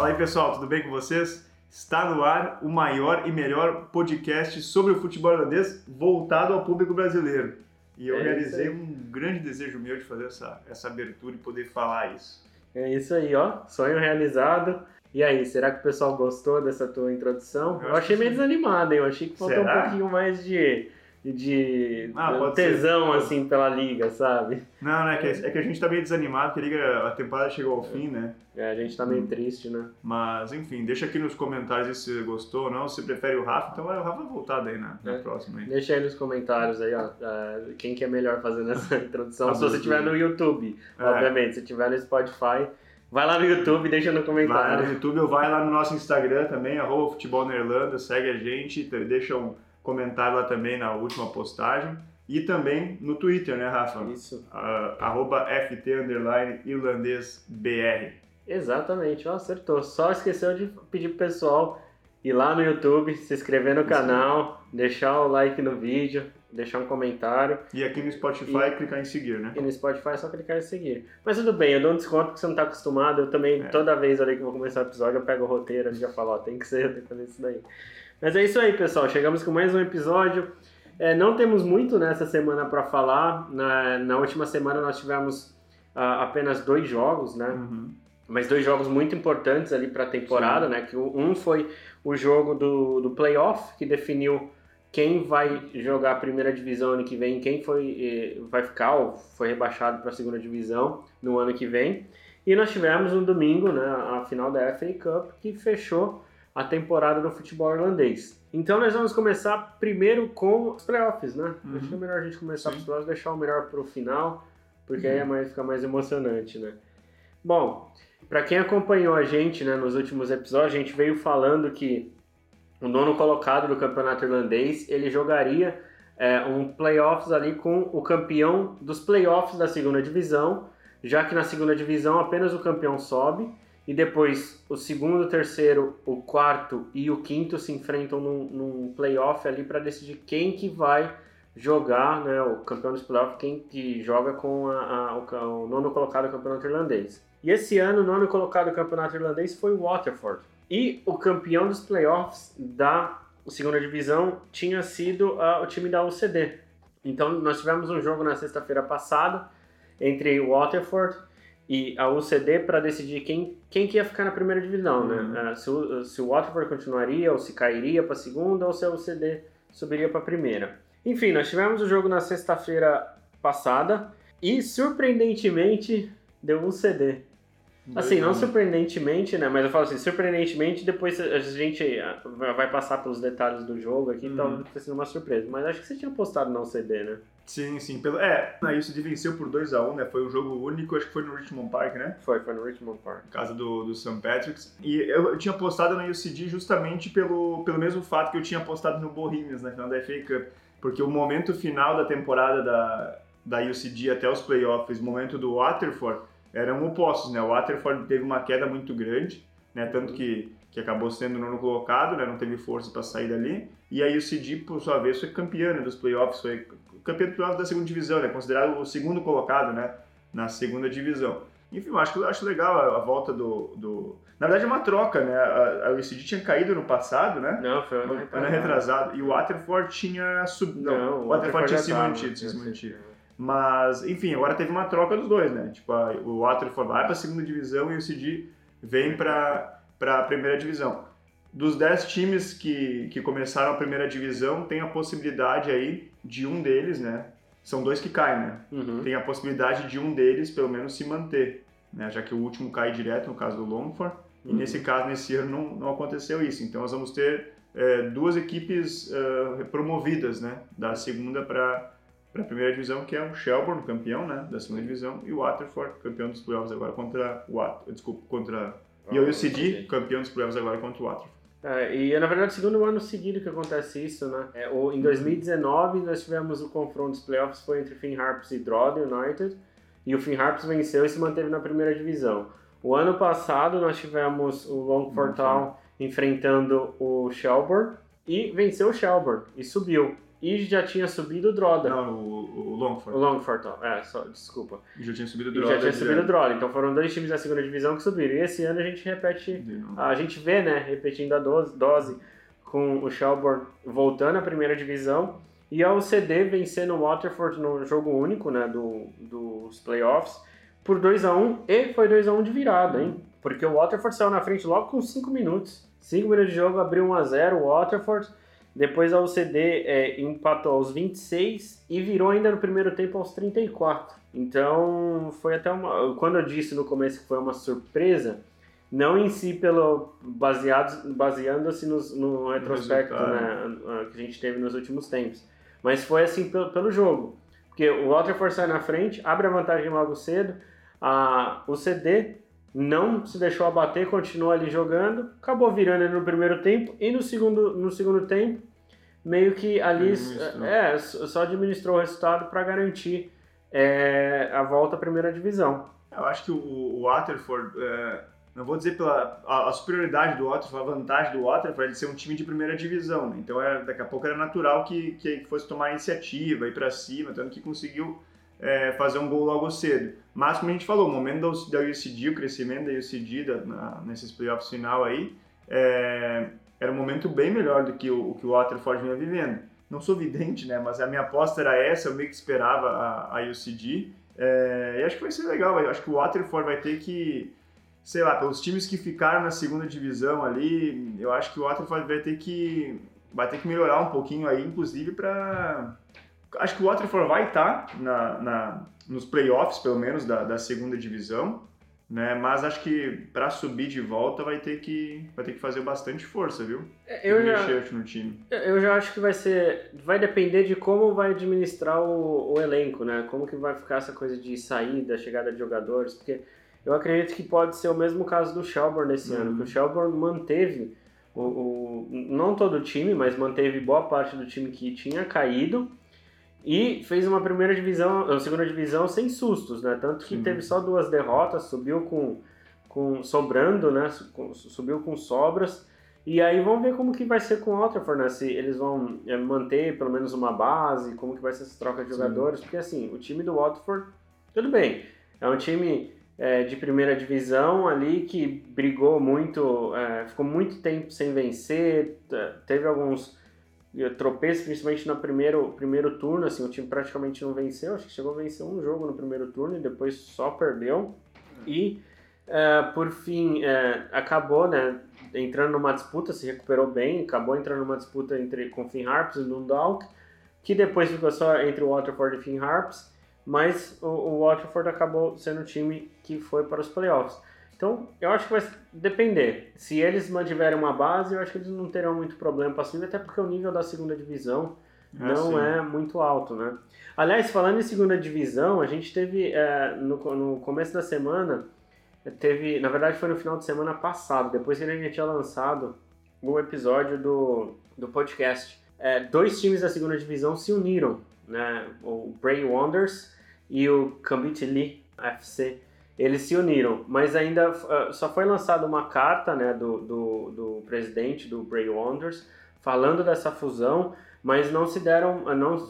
Fala aí pessoal, tudo bem com vocês? Está no ar o maior e melhor podcast sobre o futebol holandês voltado ao público brasileiro. E eu É realizei um grande desejo meu de fazer essa, essa abertura e poder falar isso. É isso aí, ó. Sonho realizado. E aí, será que o pessoal gostou dessa tua introdução? Eu Eu, achei meio sim. desanimado, hein? Eu achei que faltou Será? um pouquinho mais de, de Ah, pode ser. tesão, assim, pela liga, sabe? Não, não, é que, é que a gente tá meio desanimado, porque a liga- a temporada chegou ao fim, né? É, a gente tá Hum. meio triste, né? Mas, enfim, deixa aqui nos comentários se você gostou ou não. Se prefere o Rafa, então vai o Rafa voltar daí na, na É. próxima. Aí. Deixa aí nos comentários aí, ó, ah, quem que é melhor fazendo essa introdução. Se você estiver no YouTube, É. obviamente. Se estiver no Spotify, vai lá no YouTube deixa no Vai comentário. no YouTube ou vai lá no nosso Instagram também, arroba futebol na Irlanda, segue a gente, te- deixa um comentário lá também na última postagem. E também no Twitter, né, Rafa? Isso. Arroba FT underline irlandês BR. Exatamente, ó, acertou. Só esqueceu de pedir pro pessoal ir lá no YouTube, se inscrever no Isso. canal, deixar o like no vídeo, deixar um comentário. E aqui no Spotify, clicar em seguir, né? E no Spotify é só clicar em seguir. Mas tudo bem, eu dou um desconto porque você não tá acostumado. Eu também, É. toda vez ali que vou começar o episódio, eu pego o roteiro e já falo, ó, tem que ser, tem que fazer isso daí. Mas é isso aí, pessoal. Chegamos com mais um episódio. É, não temos muito nessa semana para falar. Na, na última semana nós tivemos ah, apenas dois jogos, né? Uhum. mas dois jogos muito importantes ali para a temporada, né? Que um foi o jogo do, do playoff que definiu quem vai jogar a primeira divisão ano que vem, quem foi eh, vai ficar ou foi rebaixado para a segunda divisão no ano que vem. E nós tivemos no domingo, né, a final da FA Cup que fechou a temporada do futebol irlandês. Então nós vamos começar primeiro com os playoffs, né? Uhum. Acho que é melhor a gente começar com os playoffs, deixar o melhor para o final, porque aí é Uhum. mais, fica mais emocionante, né? Bom, para quem acompanhou a gente né, nos últimos episódios, a gente veio falando que o nono colocado do campeonato irlandês ele jogaria é, um playoffs ali com o campeão dos playoffs da segunda divisão, já que na segunda divisão apenas o campeão sobe e depois o segundo, o terceiro, o quarto e o quinto se enfrentam num, num playoff ali para decidir quem que vai jogar, né, o campeão dos playoffs, quem que joga com a- a- o, o nono colocado do campeonato irlandês. E esse ano o nono colocado do campeonato irlandês foi o Waterford. E o campeão dos playoffs da segunda divisão tinha sido ah, o time da UCD. Então nós tivemos um jogo na sexta-feira passada entre o Waterford e a UCD para decidir quem, quem que ia ficar na primeira divisão, Uhum. né? Se, o, se o Waterford continuaria ou se cairia para a segunda ou se a UCD subiria para a primeira. Enfim, nós tivemos o jogo na sexta-feira passada e surpreendentemente deu um CD. Assim, não surpreendentemente, né? Mas eu falo assim, surpreendentemente, depois a gente ah, vai passar pelos detalhes do jogo aqui, Uhum. então vai ter sido uma surpresa. Mas acho que você tinha postado no CD, né? Sim, sim. Pelo... É, a UCD venceu por 2x1, né? Foi um jogo único, acho que foi no Richmond Park, né? Foi, foi no Richmond Park. casa do, do St. Patrick's. E eu, eu tinha postado na UCD justamente pelo, pelo mesmo fato que eu tinha postado no Bohemians na final da FA Cup. Porque o momento final da temporada da, da UCD até os playoffs, o momento do Waterford, eram opostos, né? O Waterford teve uma queda muito grande, né? Tanto que, que acabou sendo nono colocado, né? Não teve força para sair dali. E a UCD, por sua vez, foi campeã né, dos playoffs, foi campeã dos playoffs da segunda divisão, né? Considerado o segundo colocado, né? Na segunda divisão. Enfim, eu acho, eu acho legal a, a volta do, do... Na verdade é uma troca, né? A, a UCD tinha caído no passado, né? Não, foi ano Ano retrasado. retrasado. E o Waterford tinha subido. Não, o Waterford tinha se mantido, se mantido. Mas, enfim, agora teve uma troca dos dois, né? Tipo, a- o Waterford vai para a segunda divisão e o CD vem para a primeira divisão. Dos dez times que, que começaram a primeira divisão, tem a possibilidade aí de um deles, né? São dois que caem, né? Uhum. Tem a possibilidade de um deles, pelo menos, se manter, né? Já que o último cai direto, no caso do Longford. E Uhum. nesse caso, nesse ano, não, não aconteceu isso. Então, nós vamos ter é, duas equipes é, promovidas, né? Da segunda para para a primeira divisão, que é o Shelbourne, campeão, né, da segunda divisão, e o Waterford, campeão dos playoffs agora contra o desculpa, contra e o UCD, campeão dos playoffs agora contra o Waterford. É, e é na verdade o segundo ano seguido que acontece isso, né? É, o, em 2019 nós tivemos o confronto dos playoffs foi entre Finn Harps e Drogheda United e o Finn Harps venceu e se manteve na primeira divisão. O ano passado nós tivemos o Longford Town enfrentando o Shelbourne e venceu o Shelbourne e subiu. E já tinha subido o Droda. Não, o, o Longford. O Longford, ó. é, só, desculpa. E já tinha subido o E Droda. já tinha subido o. Droda. Então foram dois times da segunda divisão que subiram. E esse ano a gente repete, a gente vê, né, repetindo a dose, dose com o Shelbourne voltando à primeira divisão e a UCD vencendo o Waterford no jogo único, né, do, dos playoffs por 2 a 1 e foi 2 a 1 de virada, hein? Porque o Waterford saiu na frente logo com 5 minutos. 5 minutos de jogo, abriu 1 a 0 o Waterford. Depois a UCD é, empatou aos 26 e virou ainda no primeiro tempo aos 34. Então foi até uma. Quando eu disse no começo que foi uma surpresa, não em si pelo baseando-se no, retrospecto né, que a gente teve nos últimos tempos, mas foi assim pelo, pelo jogo, porque o Waterford sai na frente, abre a vantagem logo cedo, a o CD não se deixou abater, continuou ali jogando, acabou virando no primeiro tempo e no segundo no segundo tempo meio que ali é só administrou o resultado para garantir é, a volta à primeira divisão. Eu acho que o, o Waterford, é, não vou dizer pela a, a superioridade do Waterford, a vantagem do Waterford é ele ser um time de primeira divisão, né? Então é, daqui a pouco era natural que, que fosse tomar a iniciativa, ir para cima, tanto que conseguiu é, fazer um gol logo cedo. Mas como a gente falou, o momento da, da UCD, o crescimento da UCD da, na, nesses playoffs final aí, é, era um momento bem melhor do que o, o que o Waterford vinha vivendo. Não sou vidente, né? Mas a minha aposta era essa, eu meio que esperava a, a UCD. É, e acho que vai ser legal. Eu acho que o Waterford vai ter que, sei lá, pelos times que ficaram na segunda divisão ali, eu acho que o Waterford vai ter que vai ter que melhorar um pouquinho aí, inclusive para acho que o Waterford vai estar na, na nos playoffs pelo menos da, da segunda divisão, né? Mas acho que para subir de volta vai ter que vai ter que fazer bastante força, viu? Eu já, no time. Eu já acho que vai ser. Vai depender de como vai administrar o, o elenco, né? Como que vai ficar essa coisa de saída, chegada de jogadores, porque eu acredito que pode ser o mesmo caso do Shelbourne esse Uhum. ano, que o Shelbourne manteve o, o- não todo o time, mas manteve boa parte do time que tinha caído e fez uma primeira divisão, uma segunda divisão sem sustos, né? Tanto que Sim. teve só duas derrotas, subiu com, com sobrando, né? Subiu com sobras. E aí vamos ver como que vai ser com o Waterford, né? Se eles vão é, manter pelo menos uma base, como que vai ser essa troca de Sim. jogadores, porque assim, o time do Waterford, tudo bem, é um time é, de primeira divisão ali que brigou muito, é, ficou muito tempo sem vencer, teve alguns tropeços, principalmente no primeiro, primeiro turno, assim, o time praticamente não venceu, acho que chegou a vencer um jogo no primeiro turno e depois só perdeu. E, eh, por fim, eh, acabou, né, entrando numa disputa, se recuperou bem, acabou entrando numa disputa entre, com Finn Harps e Dundalk, que depois ficou só entre o Waterford e Finn Harps, mas o, o Waterford acabou sendo o time que foi para os playoffs. Então, eu acho que vai depender. Se eles mantiverem uma base, eu acho que eles não terão muito problema para subir, até porque o nível da segunda divisão É, não sim. é muito alto, né? Aliás, falando em segunda divisão, a gente teve é, no, no começo da semana, teve, na verdade foi no final de semana passado, depois que a gente tinha lançado o episódio do, do podcast, é, dois times da segunda divisão se uniram, né? O Bray Wonders e o Kambit Lee FC. Eles se uniram, mas ainda uh, só foi lançada uma carta né, do, do, do presidente do Bray Wonders falando dessa fusão, mas não se deram, não,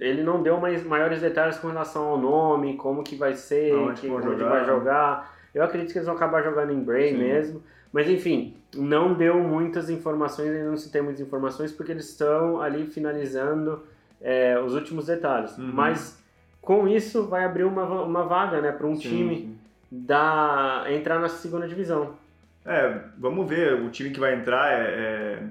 ele não deu mais maiores detalhes com relação ao nome, como que vai ser, Aonde que, onde jogar. vai jogar. Eu acredito que eles vão acabar jogando em Bray Sim. mesmo, mas enfim, não deu muitas informações, ainda não se tem muitas informações, porque eles estão ali finalizando é, os últimos detalhes. Uhum. Mas com isso vai abrir uma, uma vaga né, para um Sim, time. Da, entrar na segunda divisão. É, vamos ver. O time que vai entrar é. é-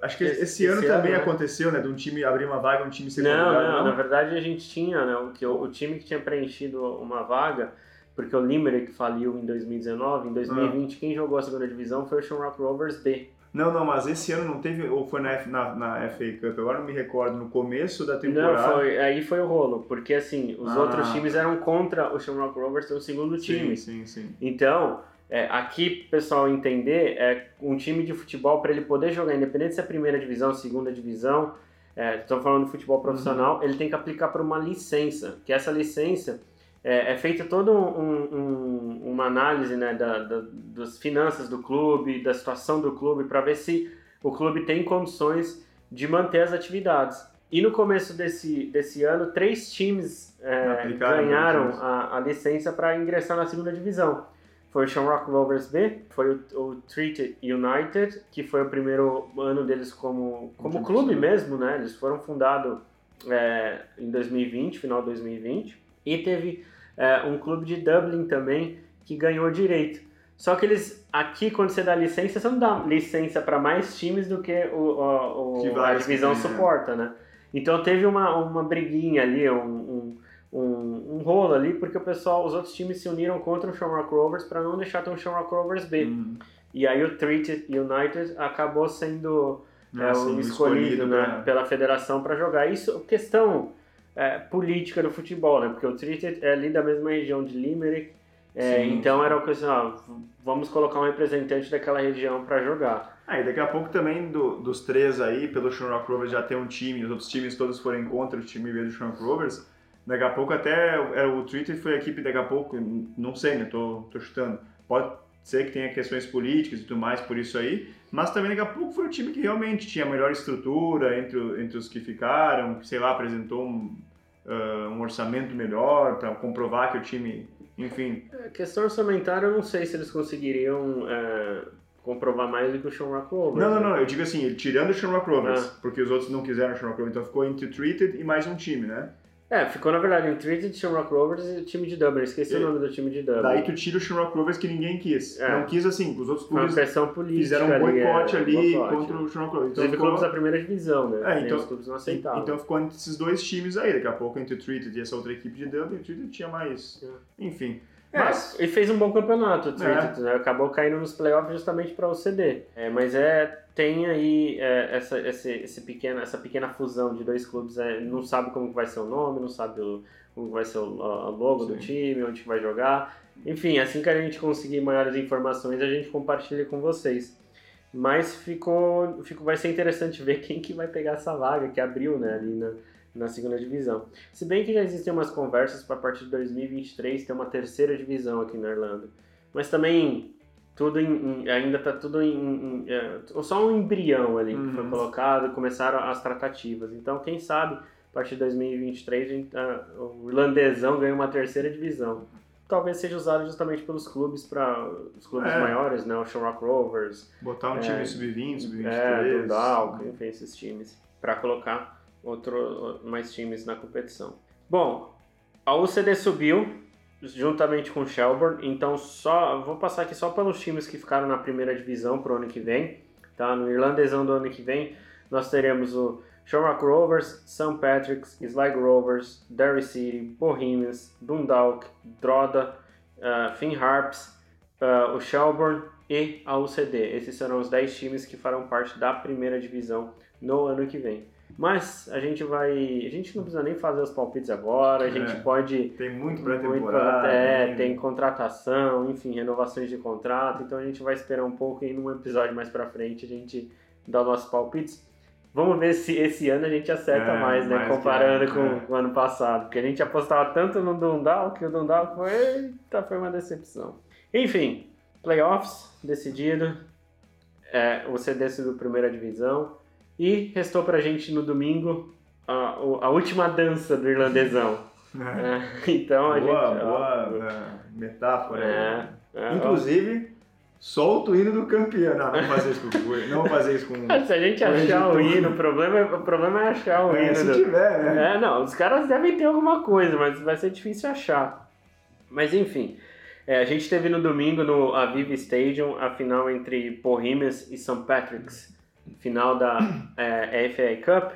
Acho que Esse- esse, ano esse também ano, né? aconteceu, né? De um time abrir uma vaga, um time ser Não, convidado, não, na verdade a gente tinha, né, o, que, o, o time que tinha preenchido uma vaga, porque o Limerick faliu em 2019, em 2020 quem jogou a segunda divisão foi o Shamrock Rovers B. Não, não, mas esse ano não teve, ou foi na, na, na FA Cup, agora não me recordo, no começo da Não, temporada. foi, aí foi o rolo, porque assim, os Ah. outros times eram contra o Shamrock Rovers ser o segundo time. Sim, sim, sim. Então, é, aqui, pessoal, entender, é um time de futebol, para ele poder jogar, independente se é primeira divisão, segunda divisão, é, estamos falando de futebol profissional, ele tem que aplicar por uma licença, que essa licença é, é feita toda um, um- uma análise né, da, da- das finanças do clube, da situação do clube, para ver se o clube tem condições de manter as atividades. E no começo desse, desse ano, três times é, ganharam a, a, licença para ingressar na segunda divisão. Foi o Shamrock Rovers B, foi o, o Treated United, que foi o primeiro ano deles como, como clube mesmo, né? Eles foram fundados é, em 2020, final de 2020. E teve é, um clube de Dublin também que ganhou direito. Só que eles, aqui, quando você dá licença, você não dá licença para mais times do que o, o, o a divisão né? suporta, né? Então teve uma, uma briguinha ali, um, um, um, um, rolo ali, porque o pessoal, os outros times se uniram contra o Shamrock Rovers para não deixar ter um Shamrock Rovers B. Uhum. E aí o Treated United acabou sendo é, escolhido, escolhido né, pela federação para jogar. Isso, questão é, política do futebol, né? Porque o Treated é ali da mesma região de Limerick, é, então era o que assim, ó, vamos colocar um representante daquela região para jogar. Ah, e daqui a pouco também do, dos três aí, pelo Shamrock Rovers já tem um time, os outros times todos forem contra o time do Shamrock Rovers, daqui a pouco até é, o Twitter foi a equipe, daqui a pouco, não sei, né, tô, tô chutando, pode ser que tenha questões políticas e tudo mais por isso aí, mas também daqui a pouco foi o time que realmente tinha a melhor estrutura entre, entre os que ficaram, sei lá, apresentou um, uh, um orçamento melhor para comprovar que o time, enfim... A é, questão orçamentária eu não sei se eles conseguiriam... Uh comprovar mais do que o Shamrock Rovers. Não, não, não. Eu digo assim, tirando o Shamrock Rovers, ah. porque os outros não quiseram o Shamrock Rovers, então ficou entre Treated e mais um time, né? É, ficou na verdade entre Treated, Shamrock Rovers e o time de Dublin. Esqueci o nome do time de Dublin. Daí tu tira o Shamrock Rovers que ninguém quis. É. Não quis assim, os outros clubes pressão política fizeram um boicote ali, é, ali boicote. contra o Shamrock Rovers. Então, ficou... clubes da primeira divisão, né? É, então, os clubes não aceitavam. Então ficou entre esses dois times aí. Daqui a pouco entre o Treated e essa outra equipe de Dublin, o Treated tinha mais... É. Enfim... É, mas... E fez um bom campeonato, o é. né? acabou caindo nos playoffs justamente para o CD. É, mas é tem aí é, essa, essa, esse pequena, essa pequena fusão de dois clubes, é, não sabe como vai ser o nome, não sabe o, como vai ser o logo Sim. do time, onde vai jogar. Enfim, assim que a gente conseguir maiores informações, a gente compartilha com vocês. Mas ficou, ficou, vai ser interessante ver quem que vai pegar essa vaga que abriu né, ali na, na segunda divisão. Se bem que já existem umas conversas para a partir de 2023 ter uma terceira divisão aqui na Irlanda. Mas também tudo em, em, ainda está tudo em, em é, só um embrião ali uhum. que foi uhum. colocado, começaram as tratativas. Então, quem sabe, a partir de 2023, gente, o irlandesão ganha uma terceira divisão. Talvez seja usado justamente pelos clubes para os clubes é. maiores, né? O Shamrock Rovers. Botar um é, time sub-20, sub-23. É, Dundalk, enfim, esses times. Para colocar outro, mais times na competição. Bom, a UCD subiu juntamente com o Shelburne, então só vou passar aqui só pelos times que ficaram na primeira divisão para o ano que vem. Tá? No irlandesão do ano que vem, nós teremos o Shamrock Rovers, St. Patrick's, Sligo Rovers, Derry City, Bohemians, Dundalk, Droda, uh, Finn Harps, uh, o Shelburne e a UCD. Esses serão os 10 times que farão parte da primeira divisão no ano que vem. Mas a gente vai. A gente não precisa nem fazer os palpites agora, a gente é, pode. Tem muito pré-temporada. É, tem contratação, enfim, renovações de contrato, então a gente vai esperar um pouco e num episódio mais pra frente a gente dá nossos palpites. Vamos ver se esse ano a gente acerta é, mais, né? Mais comparando com, é. o ano passado. Porque a gente apostava tanto no Dundal que o Dundal foi. Eita, foi uma decepção. Enfim, playoffs decidido. É, o CD subiu primeira divisão. E restou pra gente no domingo a, a última dança do irlandesão. É. é, então a boa, gente. Boa, ó, é, metáfora. É, é, Inclusive, solta o hino do campeão. Não, não fazer isso com não fazer isso com. se a gente achar o hino, o problema, o problema é achar o é, hino. Se do... tiver, né? É, não, os caras devem ter alguma coisa, mas vai ser difícil achar. Mas enfim. É, a gente teve no domingo no Aviva Stadium a final entre Bohemians e St. Patrick's final da é, FA Cup.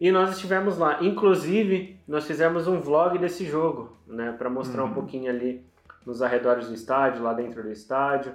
E nós estivemos lá. Inclusive, nós fizemos um vlog desse jogo, né? Para mostrar uhum. um pouquinho ali nos arredores do estádio, lá dentro do estádio.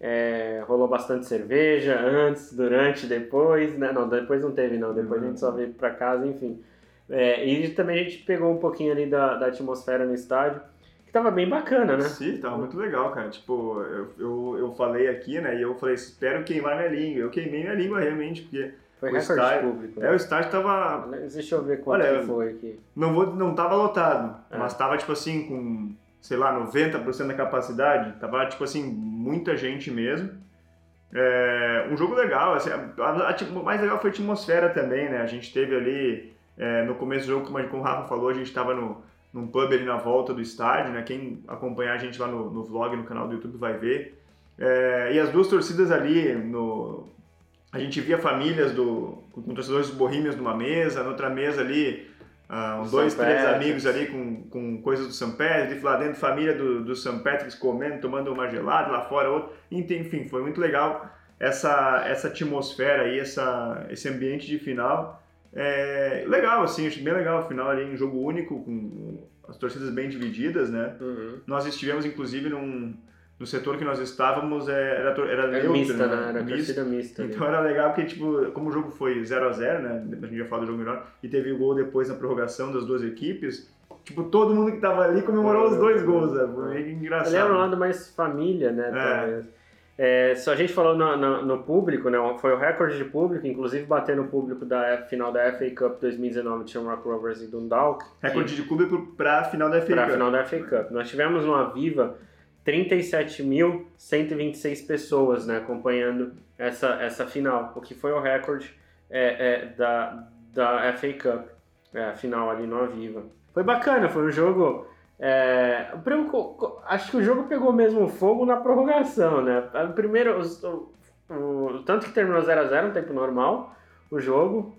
É, rolou bastante cerveja antes, durante, depois, né? Não, depois não teve não, depois uhum. a gente só veio para casa, enfim. É, e também a gente pegou um pouquinho ali da, da atmosfera no estádio que tava bem bacana, né? Sim, tava muito legal, cara. Tipo, eu, eu, eu falei aqui, né? E eu falei, espero queimar minha língua. Eu queimei minha língua realmente, porque. Foi o estádio, público. É, o estádio tava. Deixa eu ver quanto Olha, foi aqui. Não, vou, não tava lotado, é. mas tava, tipo assim, com, sei lá, 90% da capacidade. Tava, tipo assim, muita gente mesmo. É, um jogo legal, assim, a, a, a, o mais legal foi a atmosfera também, né? A gente teve ali É, no começo do jogo, como, como o Rafa falou, a gente estava no, num pub ali na volta do estádio, né? Quem acompanhar a gente lá no, no vlog, no canal do YouTube vai ver. É, e as duas torcidas ali, no, a gente via famílias do, com torcedores bohemians numa mesa, na outra mesa ali, uh, um, dois, três amigos ali com, com coisas do St. Patrick's, lá dentro família do, do St. Patrick's comendo, tomando uma gelada, lá fora outro. Enfim, foi muito legal essa, essa atmosfera aí, essa, esse ambiente de final. É, legal, assim, acho bem legal o final ali, um jogo único, com as torcidas bem divididas, né? Uhum. Nós estivemos, inclusive, num, no setor que nós estávamos, é, era, era, era neutro, mista, né? né? Era mista. mista. Então ali. era legal porque, tipo, como o jogo foi 0 a 0 né? A gente já falou do jogo melhor, e teve o gol depois na prorrogação das duas equipes, Tipo, todo mundo que tava ali comemorou os dois gols, né? Foi engraçado. Ele era um lado mais família, né? É. É, só a gente falou no, no, no, público, né? Foi o recorde de público, inclusive batendo o público da final da FA Cup 2019 de Shamrock Rovers e Dundalk. Recorde de público para a final da FA pra Cup. final da FA Cup. Nós tivemos no Aviva 37.126 pessoas, né? Acompanhando essa, essa final, o que foi o recorde é, é, da, da FA Cup, é, a final ali no Aviva. Foi bacana, foi um jogo é, acho que o jogo pegou mesmo fogo na prorrogação, né? Primeiro, o, o, tanto que terminou 0x0 no tempo normal, o jogo.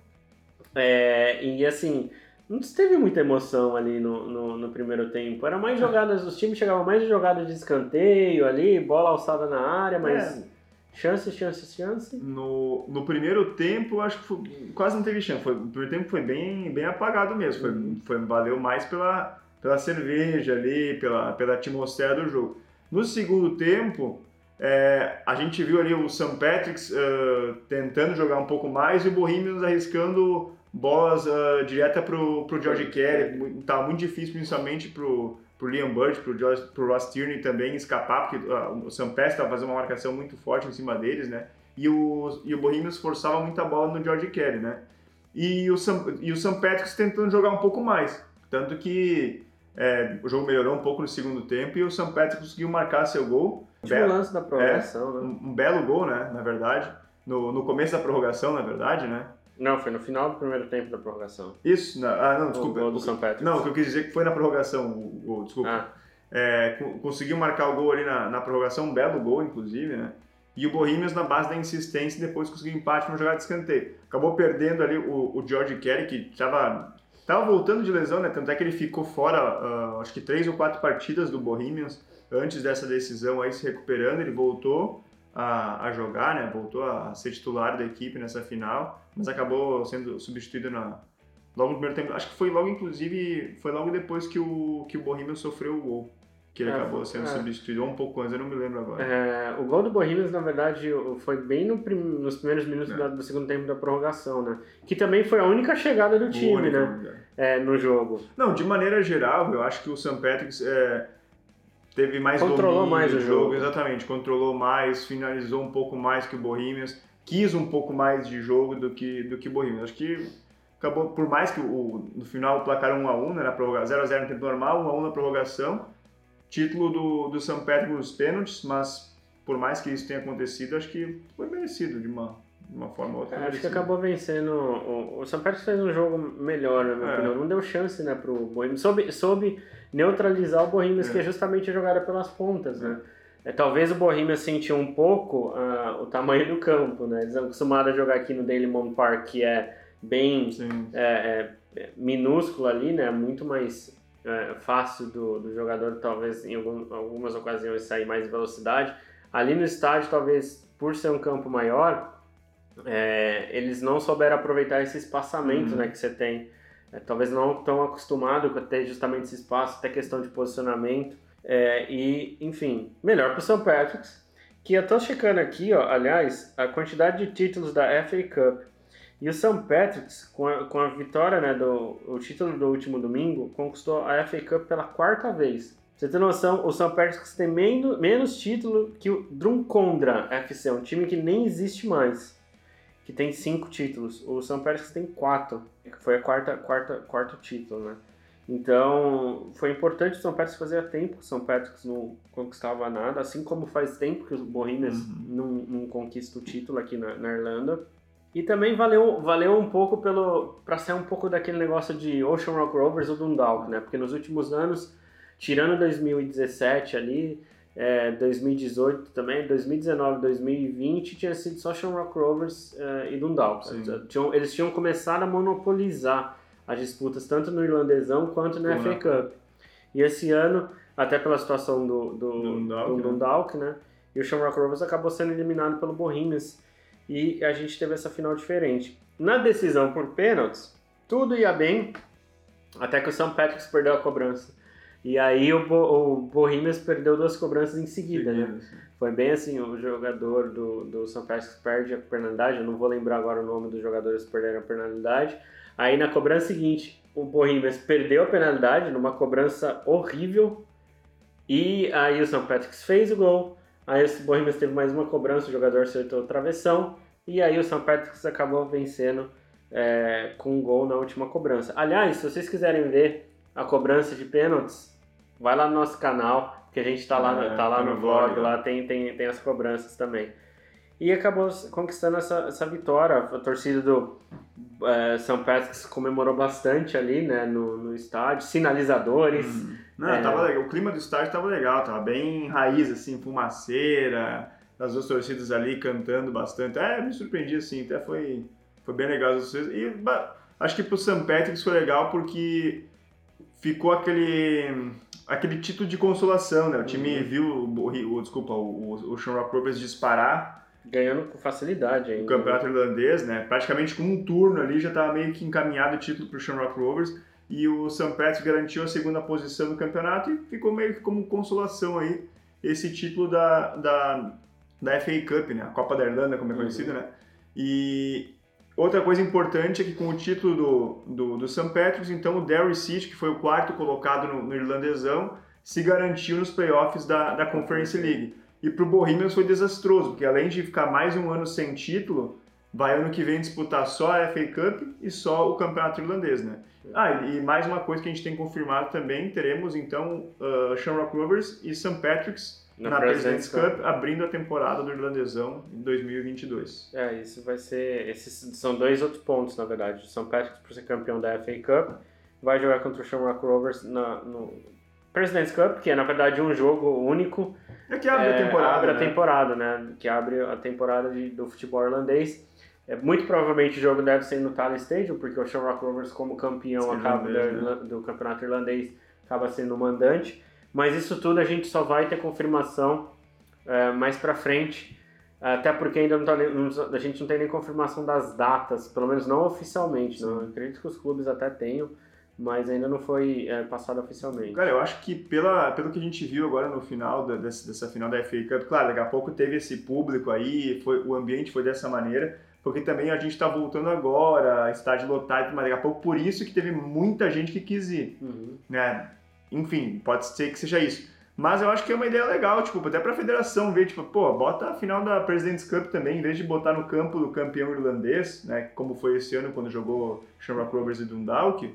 É, e assim, não teve muita emoção ali no, no, no, primeiro tempo. Era mais jogadas, os times chegavam mais jogadas de escanteio ali, bola alçada na área, mas. É. Chance, chance, chance. No, no primeiro tempo, acho que foi, quase não teve chance. Foi, o primeiro tempo foi bem, bem apagado mesmo. Foi, uhum. foi, valeu mais pela, pela cerveja ali, pela, pela atmosfera do jogo. No segundo tempo, é, a gente viu ali o St. Patrick's uh, tentando jogar um pouco mais e o Bohemians arriscando bolas uh, direta pro, pro George Kelly. Tá muito difícil, principalmente pro, pro Liam Bird, pro, George, pro Ross Tierney também escapar, porque uh, o St. Patrick's estava fazendo uma marcação muito forte em cima deles, né? E o, e o Bohemians forçava muita bola no George Kelly, né? E o, Sam, e o St. Patrick's tentando jogar um pouco mais. Tanto que é, o jogo melhorou um pouco no segundo tempo e o St. Patrick conseguiu marcar seu gol. Tipo um lance da prorrogação, é, né? Um, um, belo gol, né? Na verdade. No, no começo da prorrogação, na verdade, né? Não, foi no final do primeiro tempo da prorrogação. Isso, não, ah, não, desculpa. O gol do St. Patrick. Não, o que eu quis dizer é que foi na prorrogação o gol, desculpa. Ah. É, conseguiu marcar o gol ali na, na prorrogação, um belo gol, inclusive, né? E o Bohemians, na base da insistência, depois conseguiu empate numa jogada de escanteio. Acabou perdendo ali o, o George Kelly, que estava Tava voltando de lesão, né? Tanto é que ele ficou fora, uh, acho que três ou quatro partidas do Bohemians antes dessa decisão aí se recuperando. Ele voltou a, a jogar, né? Voltou a ser titular da equipe nessa final, mas acabou sendo substituído na, logo no primeiro tempo. Acho que foi logo, inclusive, foi logo depois que o, que o Bohemians sofreu o gol que ele é, acabou sendo é. substituído, um pouco antes, eu não me lembro agora. É, o gol do Bohemians, na verdade, foi bem no prim, nos primeiros minutos é. da, do segundo tempo da prorrogação, né? Que também foi a única chegada do time, única, né? É, no jogo. Não, de maneira geral, eu acho que o St. Patrick's é, teve mais controlou domínio mais o jogo. jogo. Exatamente, controlou mais, finalizou um pouco mais que o Bohemians, quis um pouco mais de jogo do que, do que o Bohemians. Acho que acabou, por mais que o, no final o placar 1x1, né, na prorrogação, 0x0 no tempo normal, 1x1 na prorrogação, título do, do São Pedro nos pênaltis, mas por mais que isso tenha acontecido, acho que foi merecido de uma, de uma forma ou outra. É, acho que acabou vencendo. O, o São Pedro fez um jogo melhor, na minha é. opinião. Não deu chance né, pro Bohemians. Soube, soube neutralizar o Bohemians, é. que é justamente a jogada pelas pontas, né? É, talvez o Bohemians sentiu um pouco uh, o tamanho do campo, né? Eles são acostumados a jogar aqui no Daily Moon Park, que é bem é, é, minúsculo ali, né? Muito mais é, fácil do, do jogador, talvez em algum, algumas ocasiões sair mais velocidade. Ali no estádio, talvez por ser um campo maior, é, eles não souberam aproveitar esse espaçamento uhum. né, que você tem. É, talvez não tão acostumado a ter justamente esse espaço, até questão de posicionamento. É, e, enfim, melhor para o São Patrick's, que eu tô checando aqui, ó, aliás, a quantidade de títulos da FA Cup e o St. Patrick's, com a, com a vitória, né, do o título do último domingo, conquistou a FA Cup pela quarta vez. Você tem noção, o St. Patrick's tem menos, menos título que o Drumcondra FC, um time que nem existe mais, que tem cinco títulos. O St. Patrick's tem quatro, que foi a quarta, quarta, quarto título, né? Então, foi importante o St. Patrick's fazer tempo que o St. Patrick's não conquistava nada, assim como faz tempo que o Bohemians uhum. não, não conquista o título aqui na, na Irlanda. E também valeu, valeu um pouco pelo para ser um pouco daquele negócio de Ocean Rock Rovers ou Dundalk, né? Porque nos últimos anos, tirando 2017 ali, é, 2018 também, 2019, 2020 tinha sido só Ocean Rock Rovers é, e Dundalk. Tinham, eles tinham começado a monopolizar as disputas tanto no irlandesão quanto no FA Cup. E esse ano, até pela situação do, do, Dundalk, do Dundalk né? né? E o Shamrock Rovers acabou sendo eliminado pelo Bohemians e a gente teve essa final diferente. Na decisão por pênaltis, tudo ia bem, até que o St. Patrick's perdeu a cobrança. E aí o, Bo, Bohemians perdeu duas cobranças em seguida, né? Foi bem assim, o jogador do, do St. Patrick's perde a penalidade, eu não vou lembrar agora o nome dos jogadores que perderam a penalidade. Aí na cobrança seguinte, o Bohemians perdeu a penalidade numa cobrança horrível. E aí o St. Patrick's fez o gol. Aí o Bohemians teve mais uma cobrança, o jogador acertou o travessão. E aí o St. Patrick's acabou vencendo é, com um gol na última cobrança. Aliás, se vocês quiserem ver a cobrança de pênaltis, vai lá no nosso canal, que a gente está lá, é, tá lá no vlog, lá tem, tem, tem as cobranças também. E acabou conquistando essa, essa vitória. A torcida do é, St. Patrick's comemorou bastante ali né, no, no estádio, sinalizadores. Hum não, é. tava legal. O clima do estádio tava legal, tava bem raiz, assim, fumaceira, as duas torcidas ali cantando bastante. É, me surpreendi, assim, até foi, foi bem legal as duas E acho que pro St. Patrick's foi legal porque ficou aquele aquele título de consolação, né? O time uhum. viu o, o, desculpa, o, o Shamrock Rovers disparar ganhando com facilidade ainda. O campeonato irlandês, né? Praticamente com um turno ali já estava meio que encaminhado o título para o Shamrock Rovers e o St. Patrick's garantiu a segunda posição no campeonato e ficou meio que como consolação aí esse título da, da, da FA Cup, né? A Copa da Irlanda, como é uhum. conhecido, uhum. né? E outra coisa importante é que com o título do, do, do St. Patrick's, então o Derry City, que foi o quarto colocado no, no irlandesão, se garantiu nos playoffs da, da Conference League. E para o Bohemians foi desastroso, porque além de ficar mais um ano sem título, vai ano que vem disputar só a FA Cup e só o campeonato irlandês, né? Ah, e mais uma coisa que a gente tem confirmado também, teremos então uh, Shamrock Rovers e St. Patrick's na, na President's Cup, Cup, abrindo a temporada do Irlandesão em 2022. É, isso vai ser. Esses são dois outros pontos, na verdade. O St. Patrick's, por ser campeão da FA Cup, vai jogar contra o Shamrock Rovers na, no President's Cup, que é na verdade um jogo único. É que abre é, a temporada. Abre né? a temporada, né? Que abre a temporada de, do futebol irlandês. É, muito provavelmente o jogo deve ser no Tala Stadium, porque o Shamrock Rovers, como campeão acaba da, né? do campeonato irlandês, acaba sendo o mandante. Mas isso tudo a gente só vai ter confirmação é, mais para frente, até porque ainda não tá, a gente não tem nem confirmação das datas, pelo menos não oficialmente. Não. acredito que os clubes até tenham, mas ainda não foi é, passado oficialmente. Cara, eu acho que pela, pelo que a gente viu agora no final da, dessa, dessa final da FA Cup, claro, daqui a pouco teve esse público aí, foi, o ambiente foi dessa maneira, porque também a gente está voltando agora, estádio lotado, mas daqui a pouco por isso que teve muita gente que quis ir, uhum. né? Enfim, pode ser que seja isso. Mas eu acho que é uma ideia legal, tipo, até para a federação ver, tipo, pô, bota a final da President's Cup também, em vez de botar no campo do campeão irlandês, né, como foi esse ano quando jogou Shamrock Rovers e Dundalk,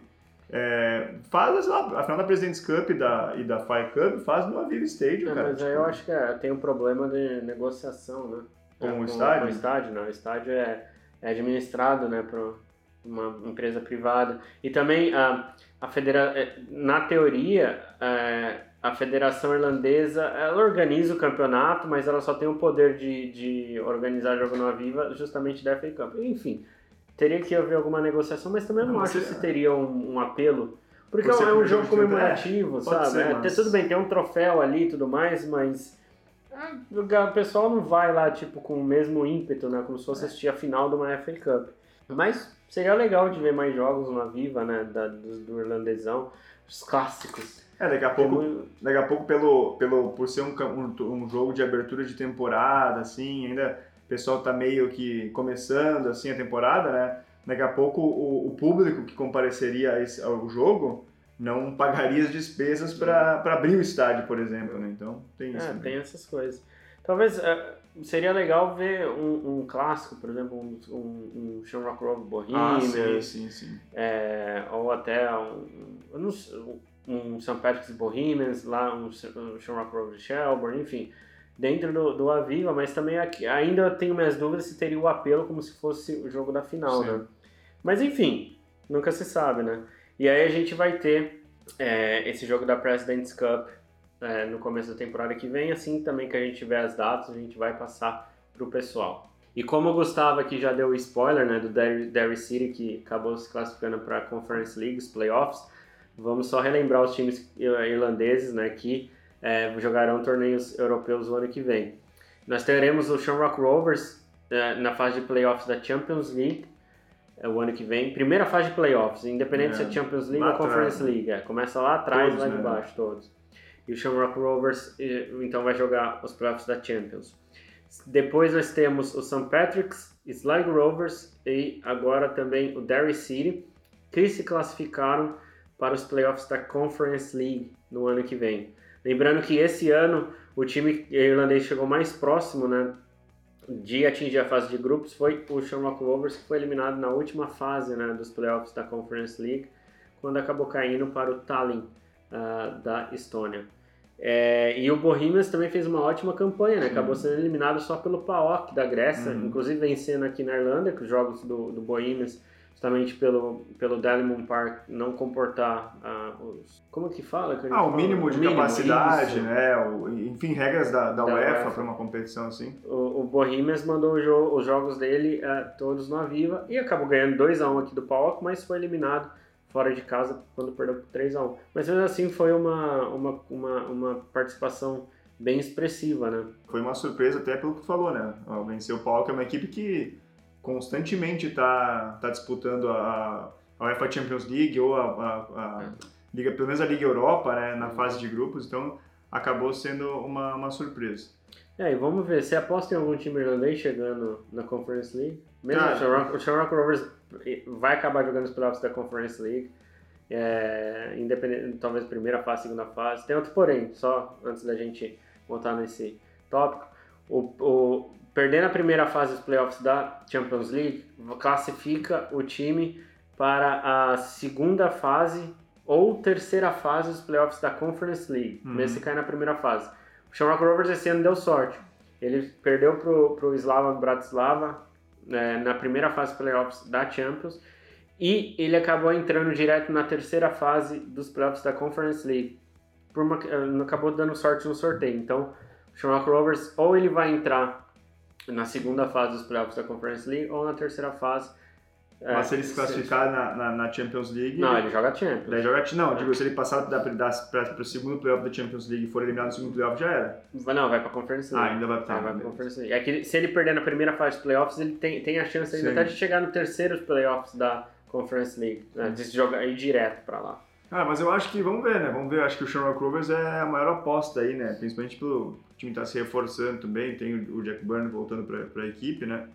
é, faz lá, a final da President's Cup e da, e da Fire Cup, faz no Aviva Stadium, é, cara. Mas tipo... aí eu acho que é, tem um problema de negociação, né? Com o estádio? O estádio, não. O estádio é, é administrado né, por uma empresa privada. E também, a, a federa é, na teoria, é, a Federação Irlandesa ela organiza o campeonato, mas ela só tem o poder de, de organizar jogo no Viva justamente da FA Cup. Enfim, teria que haver alguma negociação, mas também não, não acho que teria um, um apelo. Porque Por é um jogo comemorativo, é, sabe? Ser, é, mas... Tudo bem, tem um troféu ali e tudo mais, mas o pessoal não vai lá, tipo, com o mesmo ímpeto, né? Como se fosse assistir a final de uma FA Cup. Mas seria legal de ver mais jogos na Viva, né? Da, do, do irlandesão, os clássicos. É, daqui a pouco, muito... daqui a pouco pelo, pelo, por ser um, um, um, jogo de abertura de temporada, assim, ainda o pessoal tá meio que começando, assim, a temporada, né? Daqui a pouco o, o público que compareceria esse, ao jogo não pagaria as despesas para abrir o estádio, por exemplo, né? Então tem isso. É, tem essas coisas. Talvez uh, seria legal ver um, um, clássico, por exemplo, um, um, um Shamrock Rovers Bohemian, ah, sim, sim, sim. É, ou até um, um, um St. Patrick's Bohemians, lá um, um Shamrock Rovers Shelburne, enfim. dentro do, do Aviva, mas também aqui, ainda tenho minhas dúvidas se teria o apelo como se fosse o jogo da final, Sim. né? Mas enfim, nunca se sabe, né? E aí a gente vai ter é, esse jogo da President's Cup é, no começo da temporada que vem, assim também que a gente tiver as datas, a gente vai passar para o pessoal. E como o Gustavo aqui já deu o spoiler né, do Derry, City, que acabou se classificando para a Conference League, playoffs, vamos só relembrar os times irlandeses né, que é, jogarão torneios europeus o ano que vem. Nós teremos o Shamrock Rovers é, na fase de playoffs da Champions League é, o ano que vem. Primeira fase de playoffs, independente é. se é Champions League ou Conference League. É, começa lá atrás, todos, lá de né? baixo, todos. E o Shamrock Rovers então vai jogar os playoffs da Champions. Depois nós temos o St. Patrick's, Sligo Rovers e agora também o Derry City, que se classificaram para os playoffs da Conference League no ano que vem. Lembrando que esse ano o time irlandês chegou mais próximo né, de atingir a fase de grupos foi o Shamrock Rovers, que foi eliminado na última fase né, dos playoffs da Conference League, quando acabou caindo para o Tallinn uh, da Estônia. É, e o Bohemians também fez uma ótima campanha, né? acabou sendo eliminado só pelo PAOK da Grécia, uhum. inclusive vencendo aqui na Irlanda, que os jogos do, do Bohemians justamente pelo, pelo Dalymount Park não comportar uh, os... Como que fala? Que ah, o mínimo de o mínimo, capacidade, isso. né? O, enfim, regras da, da, da UEFA, para uma competição assim. O, o Bohemians mandou jo os jogos dele uh, todos no Aviva e acabou ganhando 2x1 aqui do PAOK, mas foi eliminado fora de casa quando perdeu por 3x1. Mas mesmo assim foi uma, uma, uma, uma participação bem expressiva, né? Foi uma surpresa até pelo que falou, né? Venceu o PAOK, é uma equipe que constantemente está tá disputando a, a UEFA Champions League ou a, a, a, Liga, pelo menos a Liga Europa, né, na fase de grupos, então acabou sendo uma, uma surpresa. É, e vamos ver, você aposta em algum time irlandês chegando na Conference League? Mesmo ah, o, Shamrock, o Shamrock Rovers vai acabar jogando os playoffs da Conference League, é, independente, talvez primeira fase, segunda fase. Tem outro porém, só antes da gente voltar nesse tópico. O, o, perdendo a primeira fase dos playoffs da Champions League, classifica o time para a segunda fase ou terceira fase dos playoffs da Conference League, uhum. mesmo se cair na primeira fase. O Shamrock Rovers esse ano deu sorte. Ele perdeu para o Slava Bratislava né, na primeira fase dos playoffs da Champions e ele acabou entrando direto na terceira fase dos playoffs da Conference League. Uma, eh, acabou dando sorte no sorteio. Então, o Shamrock Rovers ou ele vai entrar na segunda fase dos playoffs da Conference League ou na terceira fase. É, Mas se ele se classificar na, na, na, Champions League. Não, ele joga Champions. Daí joga Não, é. digo, se ele passar para o segundo playoff da Champions League e for eliminado no segundo playoff, já era. Não, vai para a Conference League. Ah, ainda vai, tá, vai para Conference League. É que se ele perder na primeira fase dos playoffs, ele tem, tem a chance ainda até de chegar no terceiro playoffs da Conference League, né, de jogar ir direto para lá. Ah, mas eu acho que, vamos ver, né? Vamos ver, acho que o Shamrock Rovers é a maior aposta aí, né? Principalmente pelo time estar tá se reforçando também, tem o Jack Byrne voltando para a equipe, né?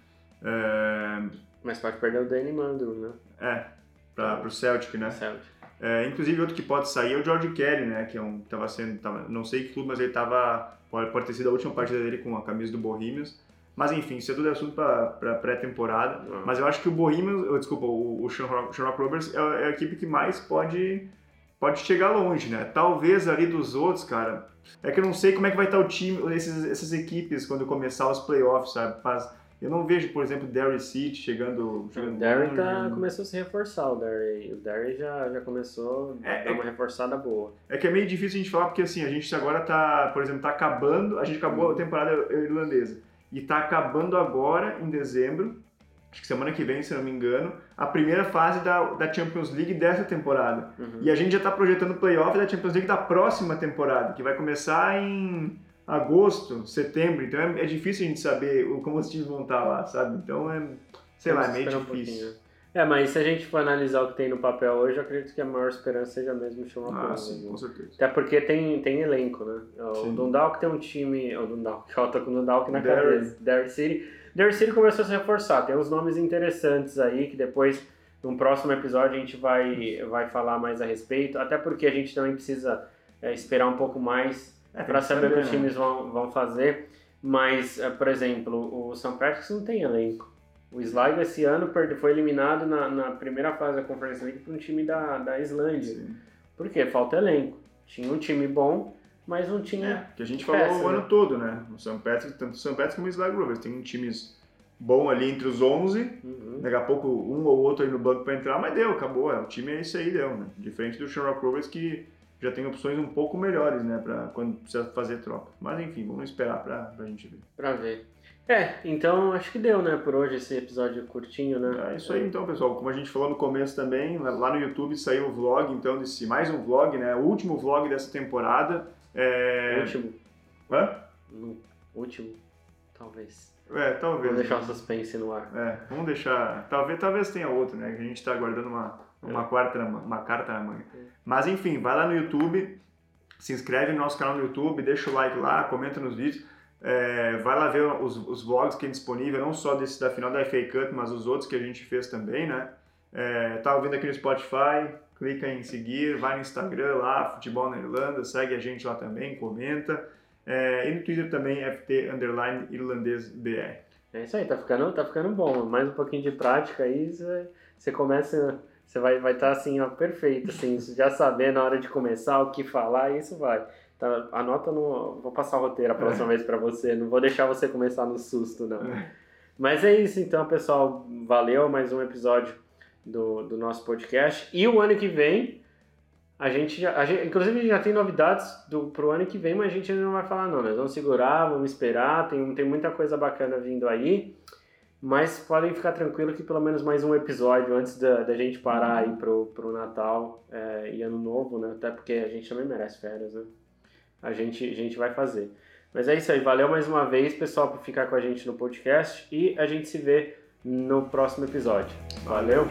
É... Mas pode perder o Danny Mandro, né? É, para o Celtic, né? Celtic. É, inclusive, outro que pode sair é o George Kelly, né? Que é um, tava sendo, tava, não sei que clube, mas ele tava, pode, pode ter sido a última partida dele com a camisa do Bohemians. Mas enfim, isso é tudo assunto para pré-temporada. Uhum. Mas eu acho que o Bohemians, desculpa, o, o Shamrock Rovers é, é a equipe que mais pode pode chegar longe, né? Talvez ali dos outros, cara. É que eu não sei como é que vai estar o time, esses, essas equipes quando começar os playoffs, sabe? Mas eu não vejo, por exemplo, Derry City chegando. chegando o Derry tá, começou a se reforçar, o Derry. O Derry já, já começou a é, dar uma é, reforçada boa. É que é meio difícil a gente falar, porque assim, a gente agora tá, por exemplo, tá acabando, a gente acabou a temporada irlandesa. E tá acabando agora, em dezembro, acho que semana que vem, se não me engano, a primeira fase da, da Champions League dessa temporada. Uhum. E a gente já está projetando o playoff da Champions League da próxima temporada, que vai começar em agosto, setembro. Então é, é difícil a gente saber como os times vão estar lá, sabe? Então é, sei Vamos lá, é meio difícil. Um é, mas se a gente for analisar o que tem no papel hoje, eu acredito que a maior esperança seja mesmo o Schumacher. Ah, sim, com certeza. Até porque tem, tem elenco, né? O sim. Dundalk tem um time... O Dundalk, eu tô com o Dundalk na Derry. cabeça. Derry City City começou a se reforçar, tem uns nomes interessantes aí que depois, num próximo episódio, a gente vai, vai falar mais a respeito, até porque a gente também precisa é, esperar um pouco mais é, para saber o que os times vão, vão fazer. Mas, é, por exemplo, o St. Patrick's não tem elenco. O Sligo esse ano foi eliminado na, na primeira fase da Conference League por um time da, da Islândia. Sim. Por quê? Falta elenco. Tinha um time bom, mas não tinha. É, que a gente falou peça, o ano né? todo, né? O St. Patrick, tanto o St. Patrick como o Sly Rovers. Tem times bom ali entre os 11, Uhum. daqui a pouco um ou outro aí no banco pra entrar, mas deu, acabou. É, o time é isso aí, deu, né? Diferente do Shamrock Rovers que já tem opções um pouco melhores, né? Pra quando precisa fazer troca. Mas enfim, vamos esperar pra, pra gente ver. Pra ver. É, então acho que deu, né, por hoje esse episódio curtinho, né? É isso aí então, pessoal. Como a gente falou no começo também, lá lá no YouTube saiu o vlog, então, desse mais um vlog, né? O último vlog dessa temporada. É... Último. Hã? No último, talvez. É, talvez. Vou deixar o suspense no ar. É, vamos deixar. Talvez, talvez tenha outro, né? Que a gente tá aguardando uma, uma, quarta na ma- uma carta na manga. Mas enfim, vai lá no YouTube, se inscreve no nosso canal no YouTube, deixa o like lá, comenta nos vídeos. É, vai lá ver os, os vlogs que tem disponível, não só desse da final da FA Cup, mas os outros que a gente fez também, né? É, tá ouvindo aqui no Spotify, clica em seguir, vai no Instagram lá, Futebol na Irlanda, segue a gente lá também, comenta. É, e no Twitter também, FT Underline Irlandês BR. É isso aí, tá ficando, tá ficando bom. Mais um pouquinho de prática aí, você, começa, você vai vai estar assim, ó, perfeito, assim, já saber na hora de começar o que falar, isso vai. Tá, anota no, vou passar o roteiro a próxima vez pra você, não vou deixar você começar no susto, não. Mas é isso então, pessoal, valeu mais um episódio do, do nosso podcast. E o ano que vem, a gente, já, a gente inclusive já tem novidades do, pro ano que vem, mas a gente ainda não vai falar não, nós vamos segurar, vamos esperar, tem, tem muita coisa bacana vindo aí. Mas podem ficar tranquilos que pelo menos mais um episódio antes da, da gente parar aí pro, pro Natal é, e Ano Novo, né? Até porque a gente também merece férias, né? A gente, a gente vai fazer. Mas é isso aí, valeu mais uma vez, pessoal, por ficar com a gente no podcast e a gente se vê no próximo episódio. Valeu.